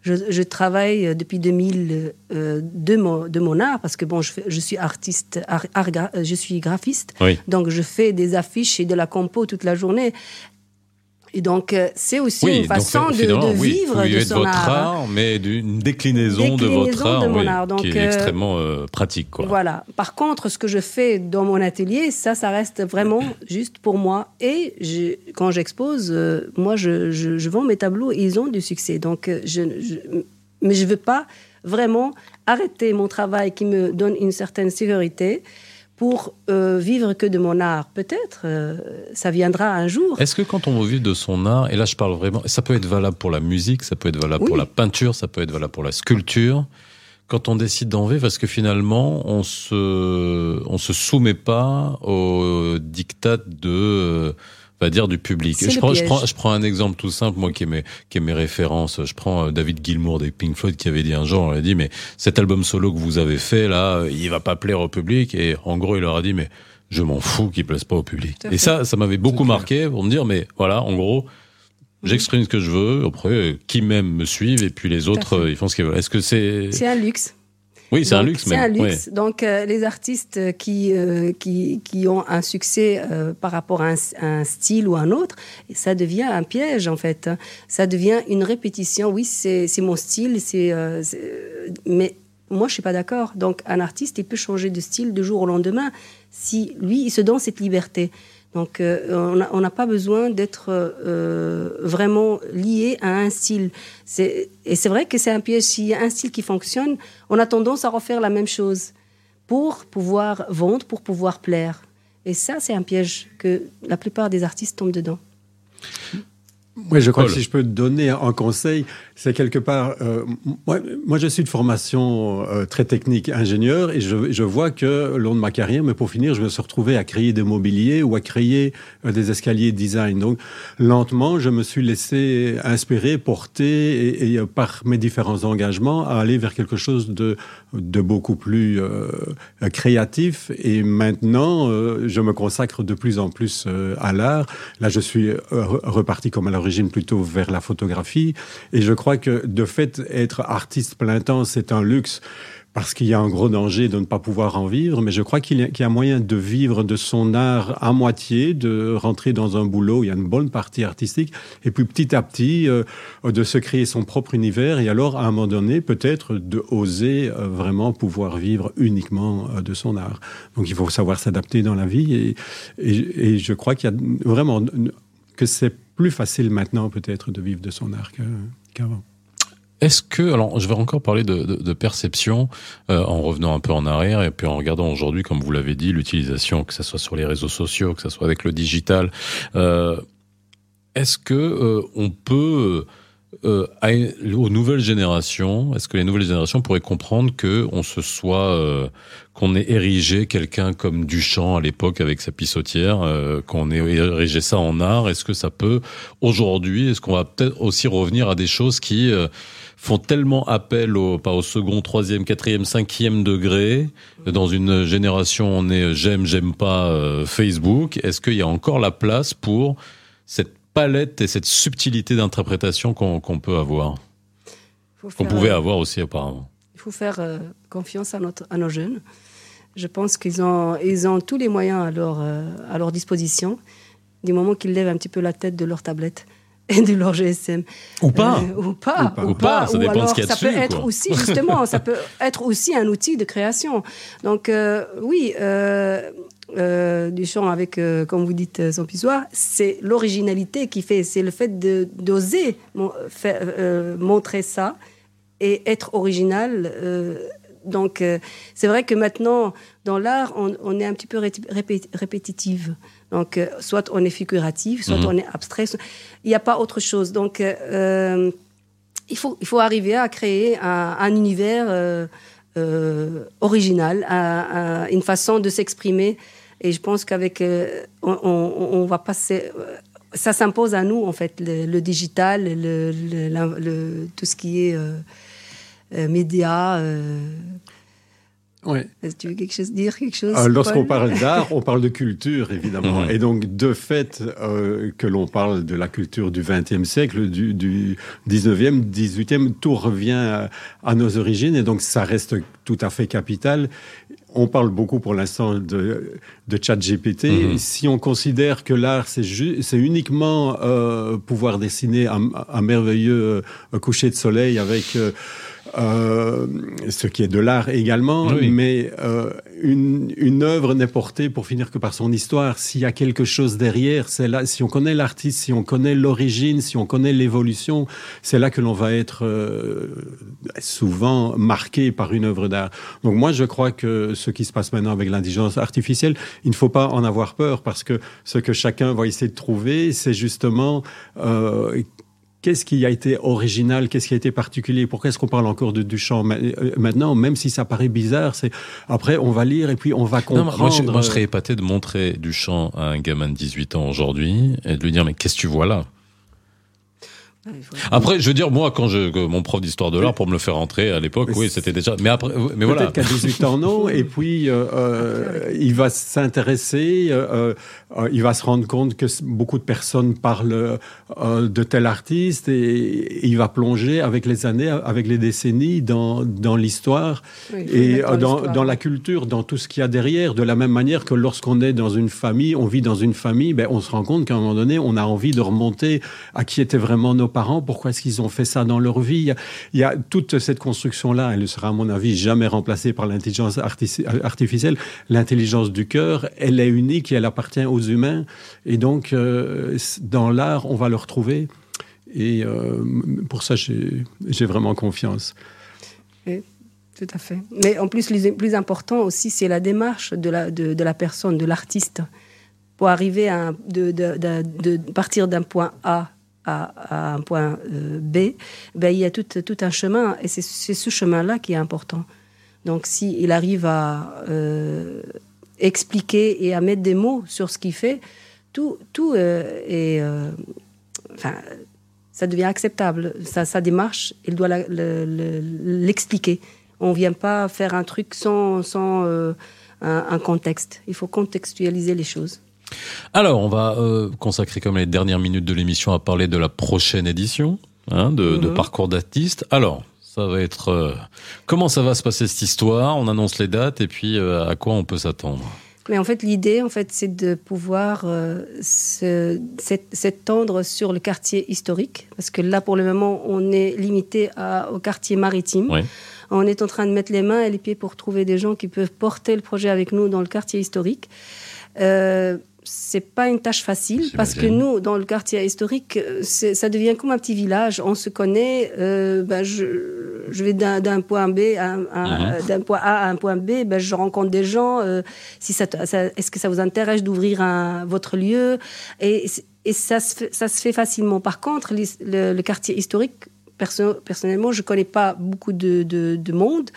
Speaker 2: Euh, je, je travaille depuis 2000 euh, de, mon, de mon art parce que bon, je, fais- je suis artiste, art- art gra- je suis graphiste,
Speaker 1: Oui.
Speaker 2: donc je fais des affiches et de la compo toute la journée. Et donc euh, c'est aussi une façon de, de
Speaker 1: oui,
Speaker 2: vivre de son
Speaker 1: votre
Speaker 2: art. hein.
Speaker 1: art, mais d'une déclinaison, de votre art,
Speaker 2: de mon
Speaker 1: oui,
Speaker 2: art. Donc,
Speaker 1: qui est
Speaker 2: euh,
Speaker 1: extrêmement euh, pratique. Quoi.
Speaker 2: Voilà. Par contre, ce que je fais dans mon atelier, ça, ça reste vraiment <coughs> juste pour moi. Et je- quand j'expose, euh, moi, je, je- je vends mes tableaux et ils ont du succès. Donc, je- mais je ne veux pas vraiment arrêter mon travail qui me donne une certaine sécurité pour euh, vivre que de mon art. Peut-être, euh, ça viendra un jour.
Speaker 1: Est-ce que quand on veut vivre de son art, et là je parle vraiment, ça peut être valable pour la musique, ça peut être valable
Speaker 2: Oui.
Speaker 1: pour la peinture, ça peut être valable pour la sculpture, quand on décide d'en vivre, parce que finalement on se, on se soumet pas au diktat de, euh, va dire du public. Je prends, je prends, je prends un exemple tout simple, moi qui ai mes, qui ai mes références. Je prends euh, David Gilmour des Pink Floyd qui avait dit un jour, on a dit mais cet album solo que vous avez fait là, il va pas plaire au public, et en gros il leur a dit mais je m'en fous qu'il plaise pas au public. Et ça, ça m'avait beaucoup marqué pour me dire, mais voilà, en gros, j'exprime ce que je veux. Après, euh, qui m'aime me suivent, et puis les autres, euh, ils font ce qu'ils veulent. Est-ce que c'est
Speaker 2: C'est un luxe.
Speaker 1: Oui, c'est un luxe,
Speaker 2: C'est un luxe. Donc, euh, les artistes qui, euh, qui, qui ont un succès euh, par rapport à un, un style ou un autre, ça devient un piège, en fait. Ça devient une répétition. Oui, c'est mon style, c'est, mais moi, je suis pas d'accord. Donc, un artiste, il peut changer de style de jour au lendemain si lui, il se donne cette liberté. Donc, euh, on n'a- pas besoin d'être euh, vraiment lié à un style. Et c'est vrai que c'est un piège. S'il y a un style qui fonctionne, on a tendance à refaire la même chose pour pouvoir vendre, pour pouvoir plaire. Et ça, c'est un piège que la plupart des artistes tombent dedans.
Speaker 3: Oui, je crois
Speaker 1: Paul.
Speaker 3: que si je peux te donner un conseil, c'est quelque part. euh, moi, je suis de formation euh, très technique, ingénieur, et je, je vois que long de ma carrière, mais pour finir, je me suis retrouvé à créer des mobiliers ou à créer euh, des escaliers design. Donc, lentement, je me suis laissé inspirer, porter, et, et, euh, par mes différents engagements, à aller vers quelque chose de, de beaucoup plus euh, créatif. Et maintenant, je me consacre de plus en plus à l'art. Là, je suis re- reparti comme à l'origine plutôt vers la photographie. Et je crois que de fait, être artiste plein temps, c'est un luxe. Parce qu'il y a un gros danger de ne pas pouvoir en vivre, mais je crois qu'il y, a- qu'il y a moyen de vivre de son art à moitié, de rentrer dans un boulot, il y a une bonne partie artistique, et puis petit à petit, euh, de se créer son propre univers, et alors à un moment donné, peut-être de oser euh, vraiment pouvoir vivre uniquement euh, de son art. Donc il faut savoir s'adapter dans la vie, et, et, et je crois qu'il y a vraiment que c'est plus facile maintenant peut-être de vivre de son art que- qu'avant.
Speaker 1: Est-ce que, alors je vais encore parler de, perception euh, en revenant un peu en arrière et puis en regardant aujourd'hui, comme vous l'avez dit, l'utilisation, que ce soit sur les réseaux sociaux, que ce soit avec le digital. euh, est-ce que euh, on peut, euh, à aux nouvelles générations, est-ce que les nouvelles générations pourraient comprendre que on se soit, euh, qu'on ait érigé quelqu'un comme Duchamp à l'époque avec sa pissotière, euh, qu'on ait érigé ça en art? Est-ce que ça peut aujourd'hui Est-ce qu'on va peut-être aussi revenir à des choses qui euh, font tellement appel au, pas au second, troisième, quatrième, cinquième degré? Dans une génération, on est j'aime, j'aime pas euh, Facebook. Est-ce qu'il y a encore la place pour cette palette et cette subtilité d'interprétation qu'on peut avoir, qu'on pouvait
Speaker 2: euh,
Speaker 1: avoir aussi auparavant
Speaker 2: Il faut faire euh, confiance à, notre, à nos jeunes. Je pense qu'ils ont, ils ont tous les moyens à leur, euh, à leur disposition, du moment qu'ils lèvent un petit peu la tête de leur tablette <laughs> et de leur GSM.
Speaker 1: Ou pas
Speaker 2: Euh, ou pas.
Speaker 3: Ou pas.
Speaker 1: Ou pas, ça dépend de ce
Speaker 2: alors,
Speaker 1: qu'il y a
Speaker 2: ça peut
Speaker 1: dessus,
Speaker 2: être
Speaker 1: quoi.
Speaker 2: aussi, justement, ça peut <laughs> être aussi un outil de création. Donc, euh, oui, euh, euh, Duchamp avec, euh, comme vous dites, euh, son pissoir, c'est l'originalité qui fait, c'est le fait d'oser mon- euh, montrer ça et être original. donc, c'est vrai que maintenant, dans l'art, on, on est un petit peu ré- répé- répétitive. Donc, soit on est figuratif, soit
Speaker 1: Mhm.
Speaker 2: on est abstrait. soit- Il n'y a pas autre chose. Donc, il, faut, il faut arriver à créer un, un univers euh, original, un- un- une façon de s'exprimer. Et je pense qu'avec, euh, on, on, on va passer. ça s'impose à nous, en fait, le, le digital, le, le- la- le- tout ce qui est euh, euh, médias. euh.
Speaker 3: Ouais.
Speaker 2: Est-ce que tu veux quelque chose, dire quelque chose
Speaker 3: Euh, Lorsqu'on parle d'art, on parle de culture, évidemment.
Speaker 1: Mhm.
Speaker 3: Et donc, de fait, euh, que l'on parle de la culture du XXe siècle, du, du XIXe, XVIIIe, tout revient à, à nos origines. Et donc, ça reste tout à fait capital. On parle beaucoup pour l'instant de, de ChatGPT.
Speaker 1: Mhm.
Speaker 3: Si on considère que l'art, c'est ju- c'est uniquement euh, pouvoir dessiner un, un merveilleux euh, coucher de soleil avec euh, euh, ce qui est de l'art également,
Speaker 1: Oui.
Speaker 3: mais euh, une, une œuvre n'est portée pour finir que par son histoire. S'il y a quelque chose derrière, c'est là. Si on connaît l'artiste, si on connaît l'origine, si on connaît l'évolution, c'est là que l'on va être euh, souvent marqué par une œuvre d'art. Donc moi, je crois que ce qui se passe maintenant avec l'intelligence artificielle, il ne faut pas en avoir peur parce que ce que chacun va essayer de trouver, c'est justement euh, Qu'est-ce qui a été original? Qu'est-ce qui a été particulier? Pourquoi est-ce qu'on parle encore de Duchamp euh, maintenant Même si ça paraît bizarre, c'est après on va lire et puis on va
Speaker 1: Non,
Speaker 3: comprendre.
Speaker 1: moi, je, moi, je serais épaté de montrer Duchamp à un gamin de 18 ans aujourd'hui et de lui dire mais qu'est-ce que tu vois là? Après, je veux dire, moi, quand je, que mon prof d'histoire de l'art, pour me le faire entrer à l'époque, oui, c'était déjà. Mais après, mais
Speaker 3: Peut-être
Speaker 1: voilà.
Speaker 3: qu'à 18 ans, non. <laughs> Et puis, euh, euh, il va s'intéresser, euh, euh, il va se rendre compte que beaucoup de personnes parlent euh, de tel artiste et, et il va plonger avec les années, avec les décennies dans, dans l'histoire
Speaker 2: Oui,
Speaker 3: et euh, dans, dans la culture, dans tout ce qu'il y a derrière. De la même manière que lorsqu'on est dans une famille, on vit dans une famille, ben, on se rend compte qu'à un moment donné, on a envie de remonter à qui étaient vraiment nos parents, pourquoi est-ce qu'ils ont fait ça dans leur vie? Il y a, toute cette construction-là, elle ne sera à mon avis jamais remplacée par l'intelligence artici- artificielle. L'intelligence du cœur, elle est unique et elle appartient aux humains. Et donc, euh, dans l'art, on va le retrouver. Et euh, pour ça, j'ai vraiment confiance.
Speaker 2: Tout à fait. Mais en plus, le plus important aussi, c'est la démarche de la, de, la personne, de l'artiste. Pour arriver à de partir d'un point A à, un point euh, B, ben, il y a tout, tout un chemin. Et c'est ce chemin-là qui est important. Donc, s'il arrive à euh, expliquer et à mettre des mots sur ce qu'il fait, tout, tout euh, est. enfin, ça devient acceptable. Sa, démarche, il doit l'expliquer. On ne vient pas faire un truc sans, sans un contexte. Il faut contextualiser les choses.
Speaker 1: Alors, on va euh, consacrer comme les dernières minutes de l'émission à parler de la prochaine édition hein, de, de
Speaker 2: Mhm.
Speaker 1: Parcours d'artiste. Alors, ça va être euh, comment ça va se passer cette histoire? On annonce les dates et puis euh, à quoi on peut s'attendre?
Speaker 2: Mais en fait, l'idée, en fait, c'est de pouvoir s'étendre sur le quartier historique, parce que là, pour le moment, on est limité à- au quartier maritime.
Speaker 1: Oui.
Speaker 2: On est en train de mettre les mains et les pieds pour trouver des gens qui peuvent porter le projet avec nous dans le quartier historique. Euh, c'est pas une tâche facile parce que nous, dans le quartier historique, euh, ça devient comme un petit village. On se connaît. euh, ben, je, je vais d'un point B, à
Speaker 1: Mhm.
Speaker 2: d'un point A à un point B. Ben, je rencontre des gens. euh, si ça, est-ce que ça vous intéresse d'ouvrir votre lieu? Et, et ça, se fait, ça se fait facilement. Par contre, les- le, le quartier historique. Perso- Personnellement, je connais pas beaucoup de, de- de monde.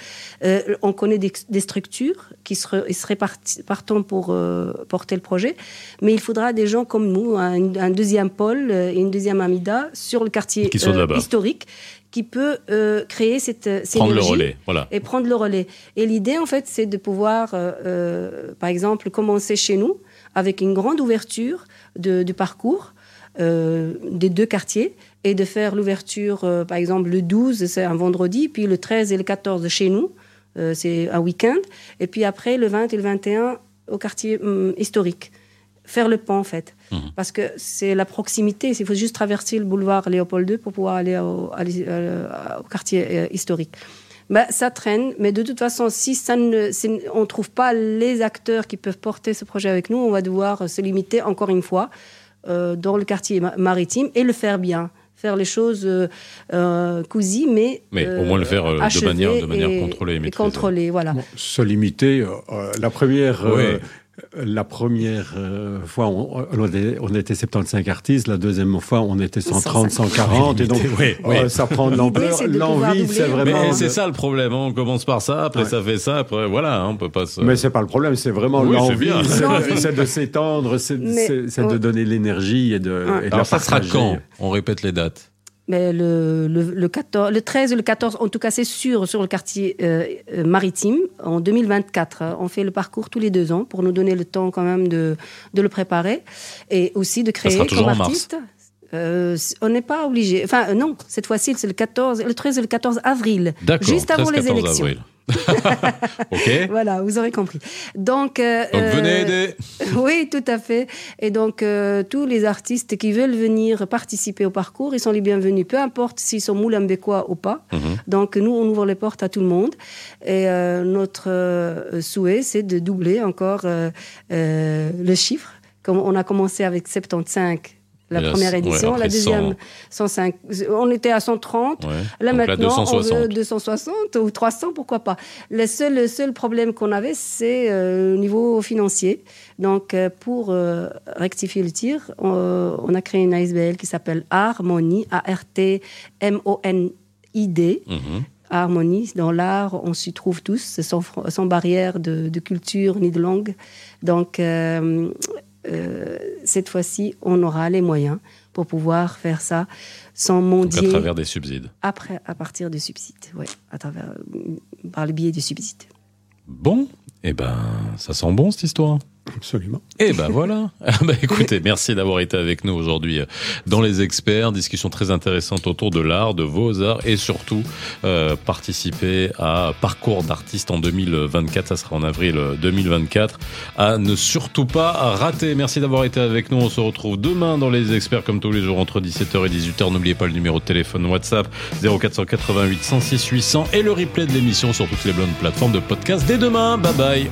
Speaker 2: Euh, on connaît des, des structures qui seraient, seraient parti- partants pour euh, porter le projet, mais il faudra des gens comme nous, un, un deuxième pôle et une deuxième Amida sur le quartier
Speaker 1: Qui sont
Speaker 2: euh, historique qui peut euh, créer cette
Speaker 1: Prendre le
Speaker 2: synergie
Speaker 1: relais, voilà.
Speaker 2: et prendre le relais. Et l'idée, en fait, c'est de pouvoir, euh, par exemple, commencer chez nous avec une grande ouverture de- du parcours euh, des deux quartiers et de faire l'ouverture, euh, par exemple, le 12, c'est un vendredi, puis le 13 et le 14 chez nous, euh, c'est un week-end, et puis après, le 20 et le 21 au quartier hum, historique. Faire le pont, en fait.
Speaker 1: Mhm.
Speaker 2: Parce que c'est la proximité. Il faut juste traverser le boulevard Léopold II pour pouvoir aller au, aller, euh, au quartier historique. Ben, ça traîne, mais de toute façon, si ça ne, si on ne trouve pas les acteurs qui peuvent porter ce projet avec nous, on va devoir se limiter encore une fois euh, dans le quartier ma- maritime et le faire bien. Faire les choses euh, euh, cousues, mais.
Speaker 1: Mais au moins le faire, euh, de manière- de manière
Speaker 2: et-
Speaker 1: contrôlée et
Speaker 2: et
Speaker 1: maîtrisée.
Speaker 2: contrôlée, voilà.
Speaker 3: Bon, se limiter. euh, euh, la première, euh, La première euh, fois, on, on était, on était 75 artistes. La deuxième fois, on était 130, 140. Et donc,
Speaker 1: Oui, oui.
Speaker 3: euh, ça prend de l'ampleur.
Speaker 2: c'est
Speaker 3: L'envie, c'est
Speaker 1: Mais
Speaker 3: vraiment.
Speaker 1: c'est
Speaker 3: de-
Speaker 1: ça le problème. hein. On commence par ça, après
Speaker 3: Ouais.
Speaker 1: ça fait ça, après voilà, hein, on peut pas se.
Speaker 3: Mais c'est pas le problème, c'est vraiment
Speaker 1: Oui, c'est
Speaker 3: l'envie. C'est
Speaker 2: L'envie.
Speaker 3: de, c'est de s'étendre, c'est
Speaker 2: Mais-
Speaker 3: c'est- c'est de donner l'énergie et de,
Speaker 2: Ouais.
Speaker 3: et de
Speaker 1: Alors
Speaker 3: la
Speaker 1: ça sera quand On répète les dates?
Speaker 2: Mais le, le, le 14, le 13 et le 14, en tout cas, c'est sûr, sur le quartier euh, euh, maritime, en 2024. hein. On fait le parcours tous les deux ans pour nous donner le temps quand même de, de le préparer et aussi de créer comme
Speaker 1: en mars.
Speaker 2: artiste. Euh, on n'est pas obligé. Enfin, euh, non, cette fois-ci, c'est le 14, le 13 et le 14 avril. Juste avant
Speaker 1: 13,
Speaker 2: les
Speaker 1: 14
Speaker 2: élections.
Speaker 1: avril. <laughs> ok.
Speaker 2: Voilà, vous aurez compris. Donc, euh,
Speaker 1: Donc venez
Speaker 2: euh,
Speaker 1: aider. <laughs>
Speaker 2: Oui, tout à fait. Et donc, euh, tous les artistes qui veulent venir participer au parcours, ils sont les bienvenus, peu importe s'ils sont moulambécois ou pas.
Speaker 1: Mhm.
Speaker 2: Donc, nous, on ouvre les portes à tout le monde. Et euh, notre souhait, c'est de doubler encore le chiffre. Comme on a commencé avec 75 la
Speaker 1: là,
Speaker 2: première édition, la deuxième 105. On était à 130.
Speaker 1: Ouais.
Speaker 2: Là
Speaker 1: Donc
Speaker 2: maintenant, on
Speaker 1: 260.
Speaker 2: veut 260 ou 300, pourquoi pas. Le seul, le seul problème qu'on avait, c'est euh, au niveau financier. Donc, euh, pour euh, rectifier le tir, on, on a créé une ASBL qui s'appelle Harmonie, A-R-T-M-O-N-I-D.
Speaker 1: Mhm.
Speaker 2: Harmonie, dans l'art, on s'y trouve tous, sans barrière de, de culture ni de langue. Donc, euh, euh, cette fois-ci, on aura les moyens pour pouvoir faire ça sans
Speaker 1: Donc
Speaker 2: mendier
Speaker 1: à travers des subsides.
Speaker 2: après, à partir de subsides, ouais, à travers, par le biais du subside.
Speaker 1: Bon, eh ben, ça sent bon cette histoire.
Speaker 3: Absolument.
Speaker 1: Eh ben voilà. <laughs> Ah bah écoutez, merci d'avoir été avec nous aujourd'hui euh, dans les experts. Discussion très intéressante autour de l'art, de vos arts et surtout euh, participer à Parcours d'artistes en 2024. Ça sera en avril euh, 2024. À ne surtout pas rater. Merci d'avoir été avec nous. On se retrouve demain dans les experts comme tous les jours entre 17h et 18h. N'oubliez pas le numéro de téléphone WhatsApp 0488 106 800 et le replay de l'émission sur toutes les bonnes plateformes de podcast dès demain. Bye bye.